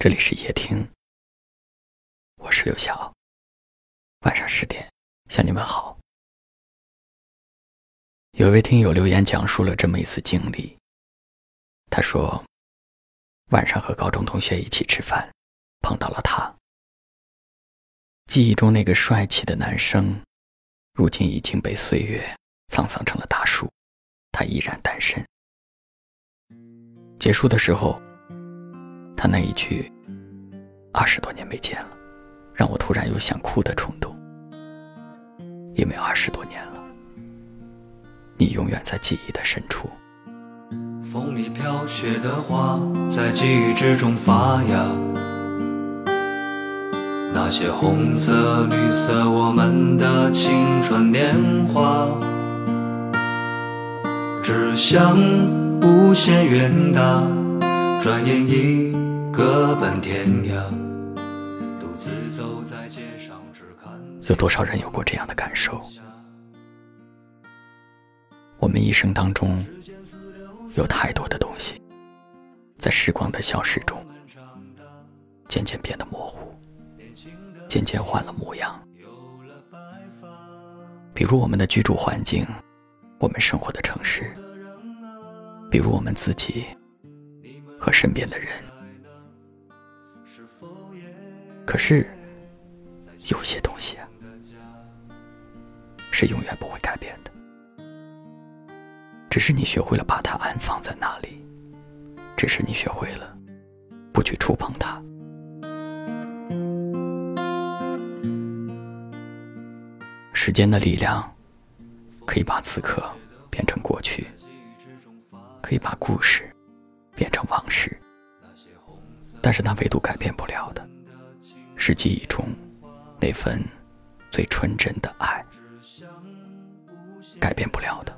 这里是夜听，我是刘晓。晚上十点向你们好。有位听友留言讲述了这么一次经历。他说，晚上和高中同学一起吃饭，碰到了他。记忆中那个帅气的男生，如今已经被岁月沧桑成了大叔，他依然单身。结束的时候。他那一句“二十多年没见了”，让我突然有想哭的冲动。因为二十多年了，你永远在记忆的深处。风里飘雪的花，在记忆之中发芽。那些红色、绿色，我们的青春年华，只想无限远大，转眼已。各奔天涯，独自走在街上，只看有多少人有过这样的感受？我们一生当中有太多的东西，在时光的消逝中，渐渐变得模糊，渐渐换了模样。比如我们的居住环境，我们生活的城市，比如我们自己和身边的人。可是，有些东西啊，是永远不会改变的。只是你学会了把它安放在那里，只是你学会了不去触碰它。时间的力量，可以把此刻变成过去，可以把故事变成往事，但是它唯独改变不了的。是记忆中那份最纯真的爱，改变不了的，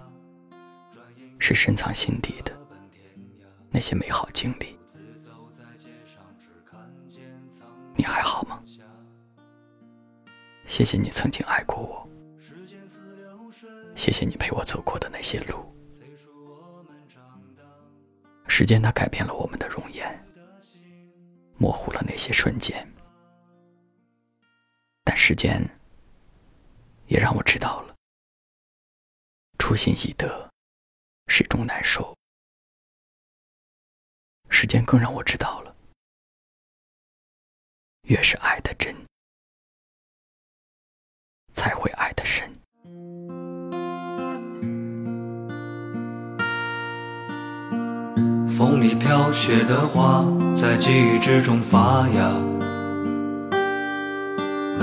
是深藏心底的那些美好经历。你还好吗？谢谢你曾经爱过我，谢谢你陪我走过的那些路。时间它改变了我们的容颜，模糊了那些瞬间。时间也让我知道了，初心易得，始终难收。时间更让我知道了，越是爱的真，才会爱的深。风里飘雪的花，在记忆之中发芽。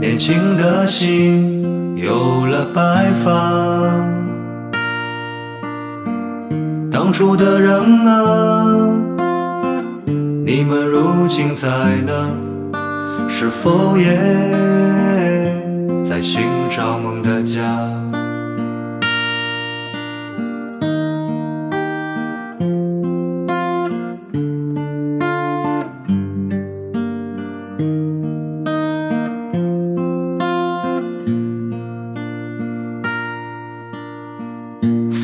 年轻的心有了白发，当初的人啊，你们如今在哪？是否也在寻找梦的家？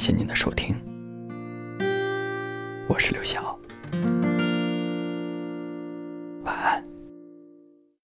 感谢您的收听，我是刘晓。